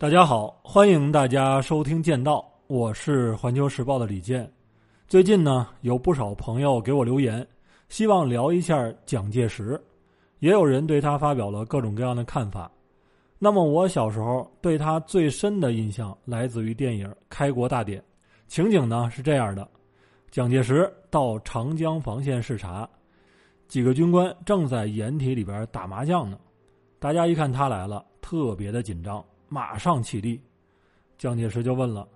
大家好，欢迎大家收听《剑道》，我是环球时报的李健。最近呢，有不少朋友给我留言，希望聊一下蒋介石，也有人对他发表了各种各样的看法。那么，我小时候对他最深的印象来自于电影《开国大典》，情景呢是这样的：蒋介石到长江防线视察，几个军官正在掩体里边打麻将呢，大家一看他来了，特别的紧张。马上起立，蒋介石就问了：“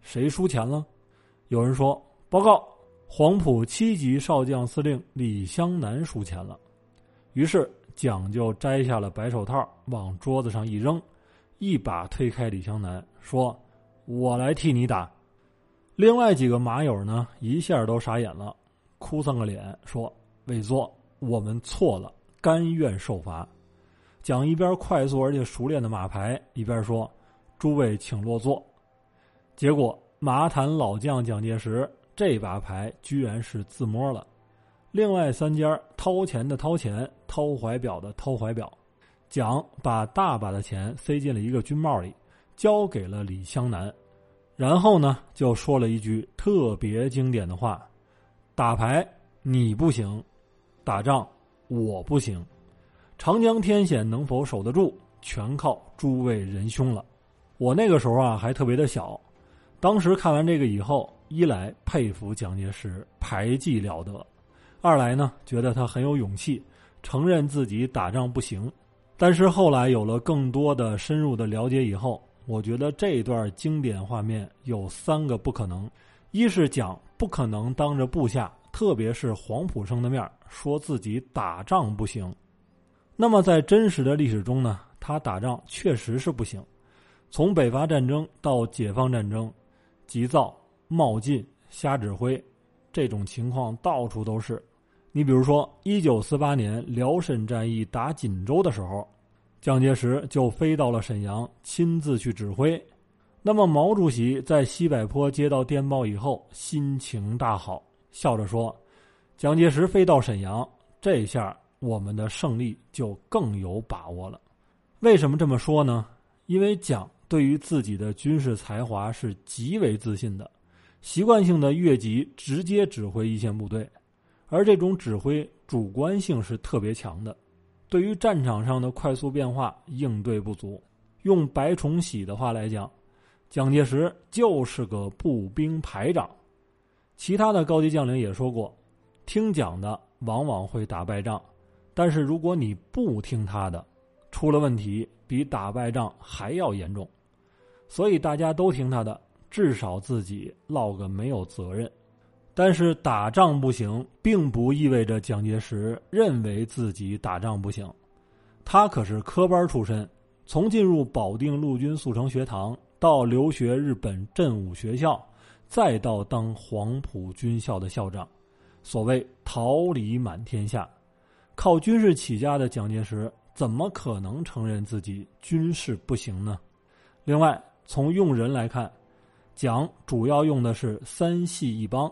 谁输钱了？”有人说：“报告，黄埔七级少将司令李香南输钱了。”于是蒋就摘下了白手套，往桌子上一扔，一把推开李香南，说：“我来替你打。”另外几个马友呢，一下都傻眼了，哭丧个脸，说：“委座，我们错了，甘愿受罚。”蒋一边快速而且熟练的马牌，一边说：“诸位请落座。”结果马坛老将蒋介石这把牌居然是自摸了。另外三家掏钱的掏钱，掏怀表的掏怀表。蒋把大把的钱塞进了一个军帽里，交给了李香南，然后呢就说了一句特别经典的话：“打牌你不行，打仗我不行。”长江天险能否守得住，全靠诸位仁兄了。我那个时候啊还特别的小，当时看完这个以后，一来佩服蒋介石牌技了得，二来呢觉得他很有勇气，承认自己打仗不行。但是后来有了更多的深入的了解以后，我觉得这段经典画面有三个不可能：一是蒋不可能当着部下，特别是黄埔生的面说自己打仗不行。那么，在真实的历史中呢，他打仗确实是不行。从北伐战争到解放战争，急躁、冒进、瞎指挥，这种情况到处都是。你比如说，一九四八年辽沈战役打锦州的时候，蒋介石就飞到了沈阳，亲自去指挥。那么，毛主席在西柏坡接到电报以后，心情大好，笑着说：“蒋介石飞到沈阳，这下。”我们的胜利就更有把握了。为什么这么说呢？因为蒋对于自己的军事才华是极为自信的，习惯性的越级直接指挥一线部队，而这种指挥主观性是特别强的，对于战场上的快速变化应对不足。用白崇禧的话来讲，蒋介石就是个步兵排长。其他的高级将领也说过，听蒋的往往会打败仗。但是如果你不听他的，出了问题比打败仗还要严重，所以大家都听他的，至少自己落个没有责任。但是打仗不行，并不意味着蒋介石认为自己打仗不行，他可是科班出身，从进入保定陆军速成学堂，到留学日本振武学校，再到当黄埔军校的校长，所谓桃李满天下。靠军事起家的蒋介石，怎么可能承认自己军事不行呢？另外，从用人来看，蒋主要用的是三系一帮，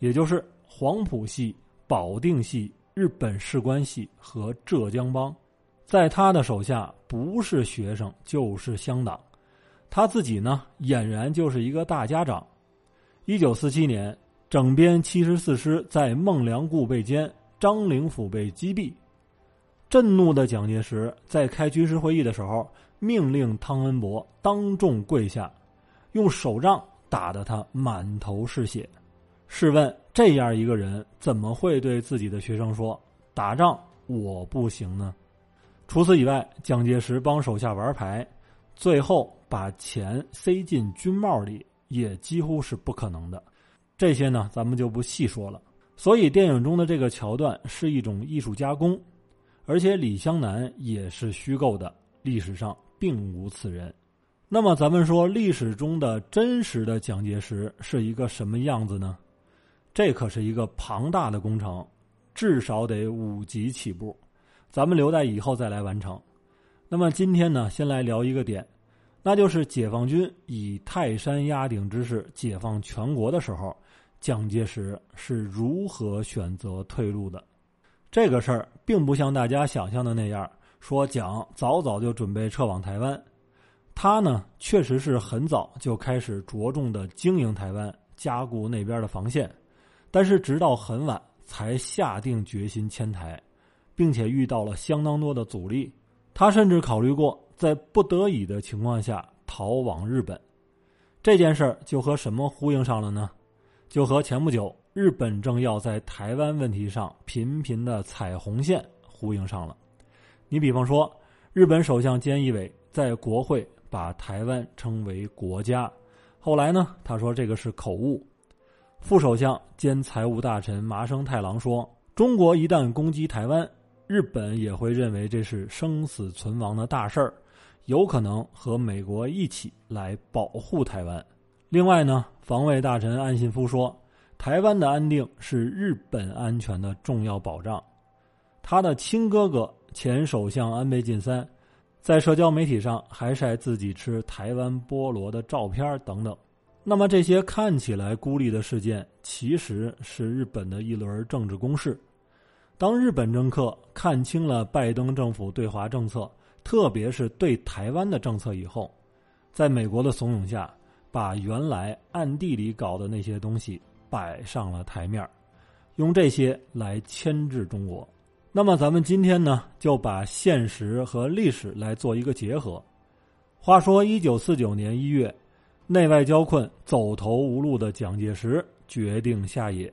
也就是黄埔系、保定系、日本士官系和浙江帮。在他的手下，不是学生就是乡党，他自己呢，俨然就是一个大家长。一九四七年，整编七十四师在孟良崮被歼。张灵甫被击毙，震怒的蒋介石在开军事会议的时候，命令汤恩伯当众跪下，用手杖打得他满头是血。试问这样一个人，怎么会对自己的学生说“打仗我不行”呢？除此以外，蒋介石帮手下玩牌，最后把钱塞进军帽里，也几乎是不可能的。这些呢，咱们就不细说了。所以，电影中的这个桥段是一种艺术加工，而且李香南也是虚构的，历史上并无此人。那么，咱们说历史中的真实的蒋介石是一个什么样子呢？这可是一个庞大的工程，至少得五级起步，咱们留在以后再来完成。那么今天呢，先来聊一个点，那就是解放军以泰山压顶之势解放全国的时候。蒋介石是如何选择退路的？这个事儿并不像大家想象的那样，说蒋早早就准备撤往台湾。他呢，确实是很早就开始着重的经营台湾，加固那边的防线，但是直到很晚才下定决心迁台，并且遇到了相当多的阻力。他甚至考虑过在不得已的情况下逃往日本。这件事儿就和什么呼应上了呢？就和前不久日本政要在台湾问题上频频的踩红线呼应上了。你比方说，日本首相菅义伟在国会。把台湾称为国家，后来呢？他说这个是口误。副首相兼财务大臣麻生太郎说：“中国一旦攻击台湾，日本也会认为这是生死存亡的大事儿，有可能和美国一起来保护台湾。”另外呢，防卫大臣岸信夫说：“台湾的安定是日本安全的重要保障。”他的亲哥哥前首相安倍晋三。在社交媒体上还晒自己吃台湾菠萝的照片等等，那么这些看起来孤立的事件，其实是日本的一轮政治攻势。当日本政客看清了拜登政府对华政策，特别是对台湾的政策以后，在美国的怂恿下，把原来暗地里搞的那些东西摆上了台面用这些来牵制中国。那么咱们今天呢，就把现实和历史来做一个结合。话说，一九四九年一月，内外交困、走投无路的蒋介石决定下野，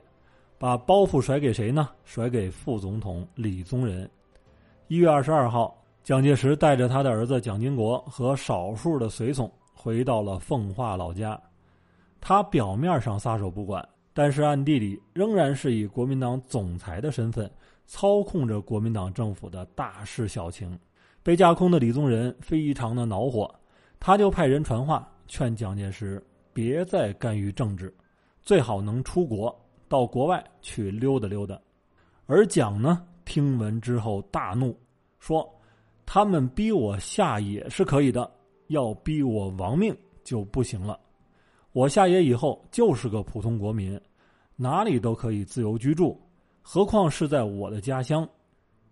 把包袱甩给谁呢？甩给副总统李宗仁。一月二十二号，蒋介石带着他的儿子蒋经国和少数的随从回到了奉化老家。他表面上撒手不管，但是暗地里仍然是以国民党总裁的身份。操控着国民党政府的大事小情，被架空的李宗仁非常的恼火，他就派人传话劝蒋介石别再干预政治，最好能出国到国外去溜达溜达。而蒋呢，听闻之后大怒，说：“他们逼我下野是可以的，要逼我亡命就不行了。我下野以后就是个普通国民，哪里都可以自由居住。”何况是在我的家乡。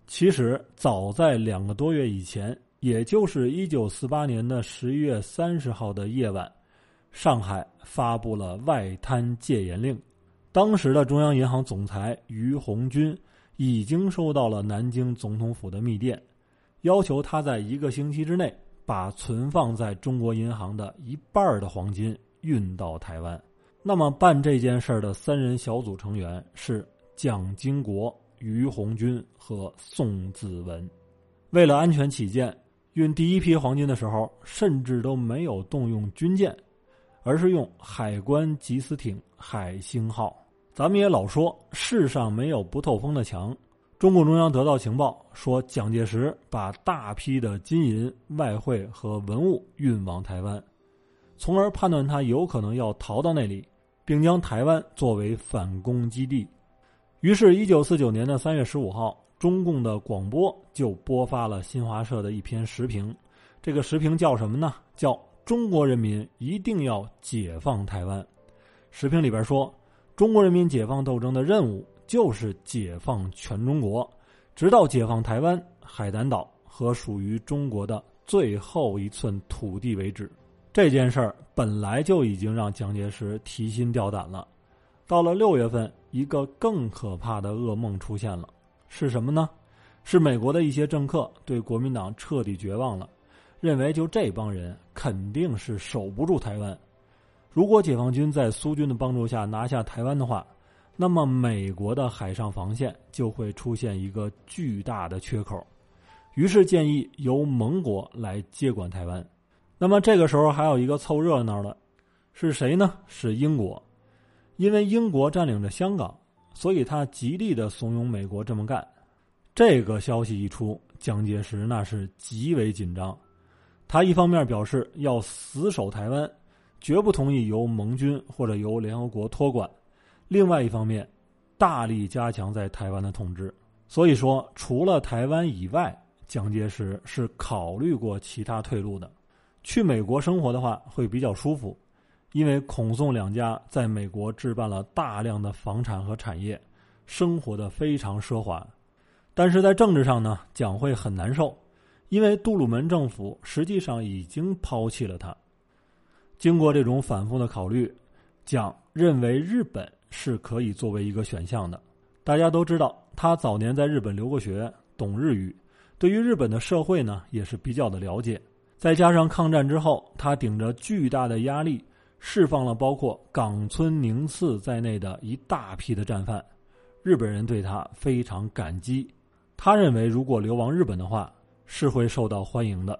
其实早在两个多月以前，也就是一九四八年的十一月三十号的夜晚，上海发布了外滩戒严令。当时的中央银行总裁于鸿钧已经收到了南京总统府的密电，要求他在一个星期之内把存放在中国银行的一半的黄金运到台湾。那么办这件事的三人小组成员是。蒋经国、于鸿钧和宋子文，为了安全起见，运第一批黄金的时候，甚至都没有动用军舰，而是用海关缉私艇“海星号”。咱们也老说世上没有不透风的墙，中共中央得到情报说，蒋介石把大批的金银、外汇和文物运往台湾，从而判断他有可能要逃到那里，并将台湾作为反攻基地。于是，一九四九年的三月十五号，中共的广播就播发了新华社的一篇时评。这个时评叫什么呢？叫“中国人民一定要解放台湾”。时评里边说，中国人民解放斗争的任务就是解放全中国，直到解放台湾、海南岛和属于中国的最后一寸土地为止。这件事儿本来就已经让蒋介石提心吊胆了。到了六月份。一个更可怕的噩梦出现了，是什么呢？是美国的一些政客对国民党彻底绝望了，认为就这帮人肯定是守不住台湾。如果解放军在苏军的帮助下拿下台湾的话，那么美国的海上防线就会出现一个巨大的缺口。于是建议由盟国来接管台湾。那么这个时候还有一个凑热闹的，是谁呢？是英国。因为英国占领着香港，所以他极力的怂恿美国这么干。这个消息一出，蒋介石那是极为紧张。他一方面表示要死守台湾，绝不同意由盟军或者由联合国托管；另外一方面，大力加强在台湾的统治。所以说，除了台湾以外，蒋介石是考虑过其他退路的。去美国生活的话，会比较舒服。因为孔宋两家在美国置办了大量的房产和产业，生活的非常奢华，但是在政治上呢，蒋会很难受，因为杜鲁门政府实际上已经抛弃了他。经过这种反复的考虑，蒋认为日本是可以作为一个选项的。大家都知道，他早年在日本留过学，懂日语，对于日本的社会呢也是比较的了解。再加上抗战之后，他顶着巨大的压力，释放了包括冈村宁次在内的一大批的战犯，日本人对他非常感激。他认为，如果流亡日本的话，是会受到欢迎的。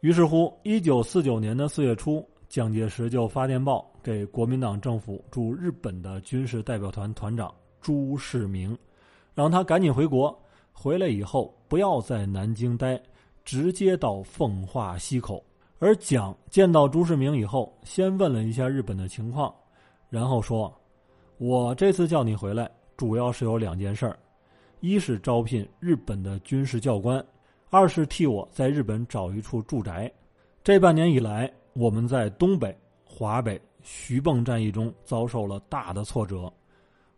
于是乎，一九四九年的四月初。蒋介石就发电报给国民党政府驻日本的军事代表团团长朱世明，让他赶紧回国。回来以后不要在南京待，直接到奉化溪口。而蒋见到朱世明以后，先问了一下日本的情况，然后说：“我这次叫你回来，主要是有两件事儿：一是招聘日本的军事教官，二是替我在日本找一处住宅。这半年以来。”我们在东北、华北、徐蚌战役中遭受了大的挫折，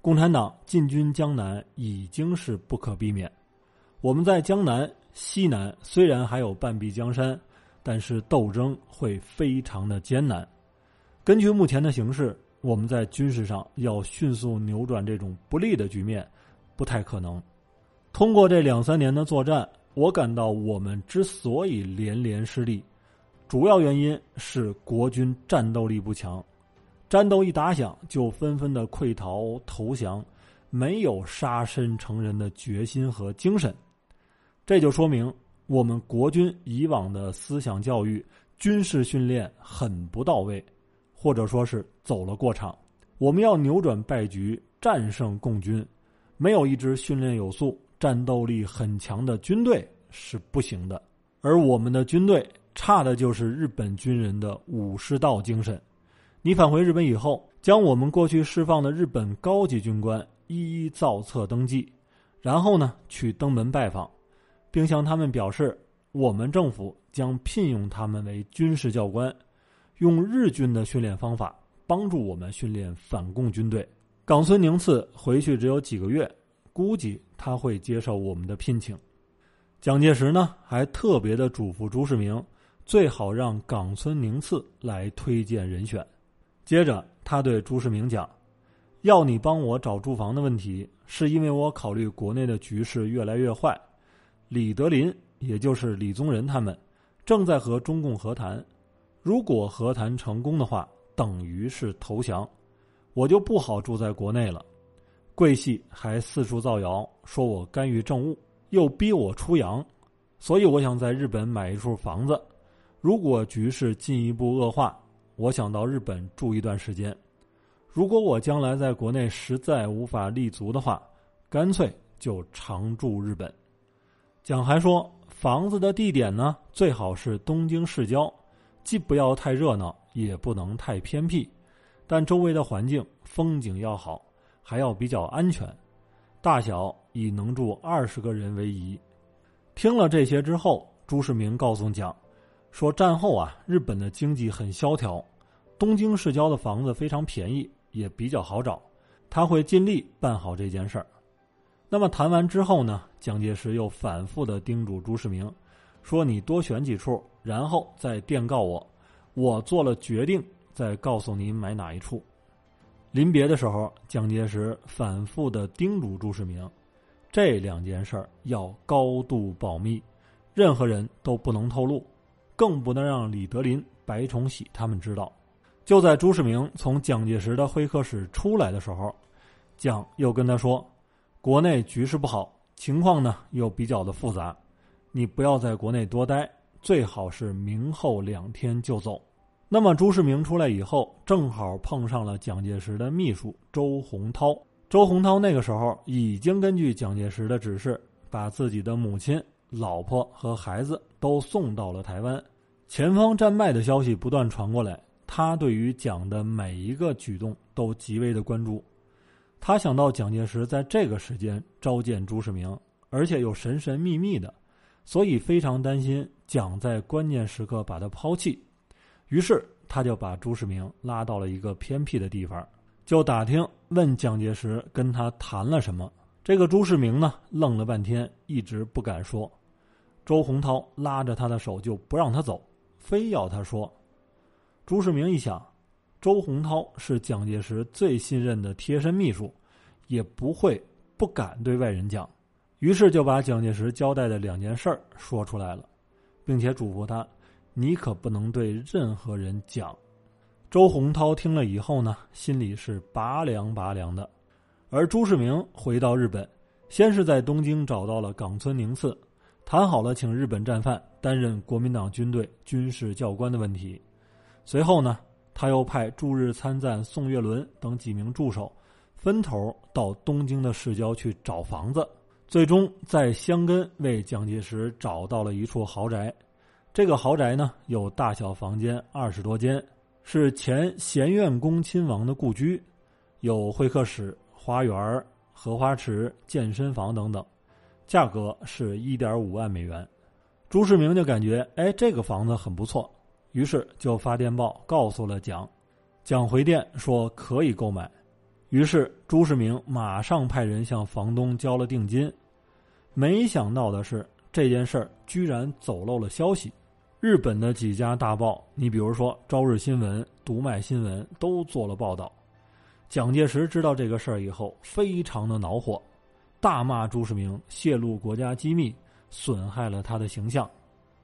共产党进军江南已经是不可避免。我们在江南、西南虽然还有半壁江山，但是斗争会非常的艰难。根据目前的形势，我们在军事上要迅速扭转这种不利的局面，不太可能。通过这两三年的作战，我感到我们之所以连连失利。主要原因是国军战斗力不强，战斗一打响就纷纷的溃逃投降，没有杀身成仁的决心和精神。这就说明我们国军以往的思想教育、军事训练很不到位，或者说是走了过场。我们要扭转败局，战胜共军，没有一支训练有素、战斗力很强的军队是不行的。而我们的军队。差的就是日本军人的武士道精神。你返回日本以后，将我们过去释放的日本高级军官一一造册登记，然后呢去登门拜访，并向他们表示，我们政府将聘用他们为军事教官，用日军的训练方法帮助我们训练反共军队。冈村宁次回去只有几个月，估计他会接受我们的聘请。蒋介石呢，还特别的嘱咐朱世明。最好让冈村宁次来推荐人选。接着，他对朱世明讲：“要你帮我找住房的问题，是因为我考虑国内的局势越来越坏。李德林，也就是李宗仁他们，正在和中共和谈。如果和谈成功的话，等于是投降，我就不好住在国内了。桂系还四处造谣，说我干预政务，又逼我出洋，所以我想在日本买一处房子。”如果局势进一步恶化，我想到日本住一段时间。如果我将来在国内实在无法立足的话，干脆就常住日本。蒋还说，房子的地点呢，最好是东京市郊，既不要太热闹，也不能太偏僻，但周围的环境风景要好，还要比较安全。大小以能住二十个人为宜。听了这些之后，朱世明告诉蒋。说战后啊，日本的经济很萧条，东京市郊的房子非常便宜，也比较好找，他会尽力办好这件事儿。那么谈完之后呢，蒋介石又反复的叮嘱朱世明，说你多选几处，然后再电告我，我做了决定再告诉你买哪一处。临别的时候，蒋介石反复的叮嘱朱世明，这两件事儿要高度保密，任何人都不能透露。更不能让李德林、白崇禧他们知道。就在朱世明从蒋介石的会客室出来的时候，蒋又跟他说：“国内局势不好，情况呢又比较的复杂，你不要在国内多待，最好是明后两天就走。”那么朱世明出来以后，正好碰上了蒋介石的秘书周洪涛。周洪涛那个时候已经根据蒋介石的指示，把自己的母亲。老婆和孩子都送到了台湾，前方战败的消息不断传过来，他对于蒋的每一个举动都极为的关注。他想到蒋介石在这个时间召见朱世明，而且又神神秘秘的，所以非常担心蒋在关键时刻把他抛弃。于是他就把朱世明拉到了一个偏僻的地方，就打听问蒋介石跟他谈了什么。这个朱世明呢，愣了半天，一直不敢说。周洪涛拉着他的手就不让他走，非要他说。朱世明一想，周洪涛是蒋介石最信任的贴身秘书，也不会不敢对外人讲，于是就把蒋介石交代的两件事儿说出来了，并且嘱咐他：“你可不能对任何人讲。”周洪涛听了以后呢，心里是拔凉拔凉的。而朱世明回到日本，先是在东京找到了冈村宁次，谈好了请日本战犯担任国民党军队军事教官的问题。随后呢，他又派驻日参赞宋岳伦等几名助手，分头到东京的市郊去找房子，最终在香根为蒋介石找到了一处豪宅。这个豪宅呢，有大小房间二十多间。是前贤院宫亲王的故居，有会客室、花园、荷花池、健身房等等，价格是一点五万美元。朱世明就感觉，哎，这个房子很不错，于是就发电报告诉了蒋，蒋回电说可以购买。于是朱世明马上派人向房东交了定金。没想到的是，这件事儿居然走漏了消息。日本的几家大报，你比如说《朝日新闻》《读卖新闻》都做了报道。蒋介石知道这个事儿以后，非常的恼火，大骂朱世明泄露国家机密，损害了他的形象。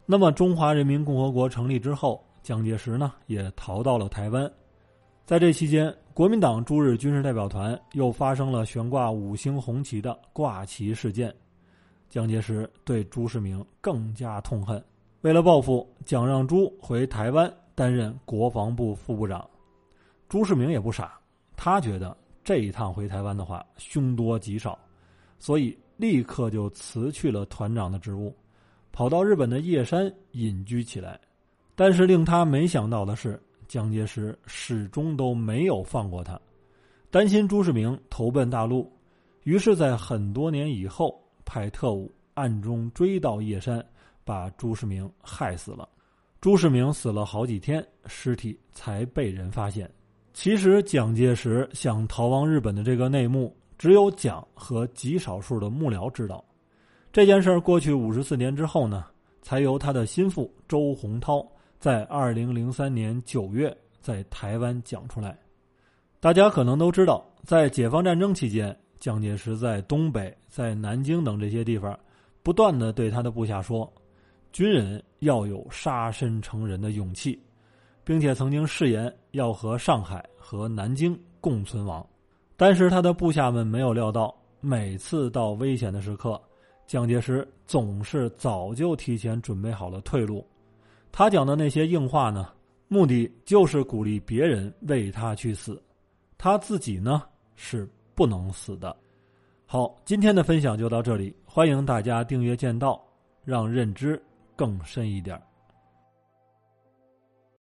那么，中华人民共和国成立之后，蒋介石呢也逃到了台湾。在这期间，国民党驻日军事代表团又发生了悬挂五星红旗的挂旗事件，蒋介石对朱世明更加痛恨。为了报复，蒋让朱回台湾担任国防部副部长。朱世明也不傻，他觉得这一趟回台湾的话凶多吉少，所以立刻就辞去了团长的职务，跑到日本的叶山隐居起来。但是令他没想到的是，蒋介石始终都没有放过他，担心朱世明投奔大陆，于是，在很多年以后派特务暗中追到叶山。把朱世明害死了，朱世明死了好几天，尸体才被人发现。其实蒋介石想逃亡日本的这个内幕，只有蒋和极少数的幕僚知道。这件事儿过去五十四年之后呢，才由他的心腹周洪涛在二零零三年九月在台湾讲出来。大家可能都知道，在解放战争期间，蒋介石在东北、在南京等这些地方，不断的对他的部下说。军人要有杀身成仁的勇气，并且曾经誓言要和上海和南京共存亡。但是他的部下们没有料到，每次到危险的时刻，蒋介石总是早就提前准备好了退路。他讲的那些硬话呢，目的就是鼓励别人为他去死，他自己呢是不能死的。好，今天的分享就到这里，欢迎大家订阅剑道，让认知。更深一点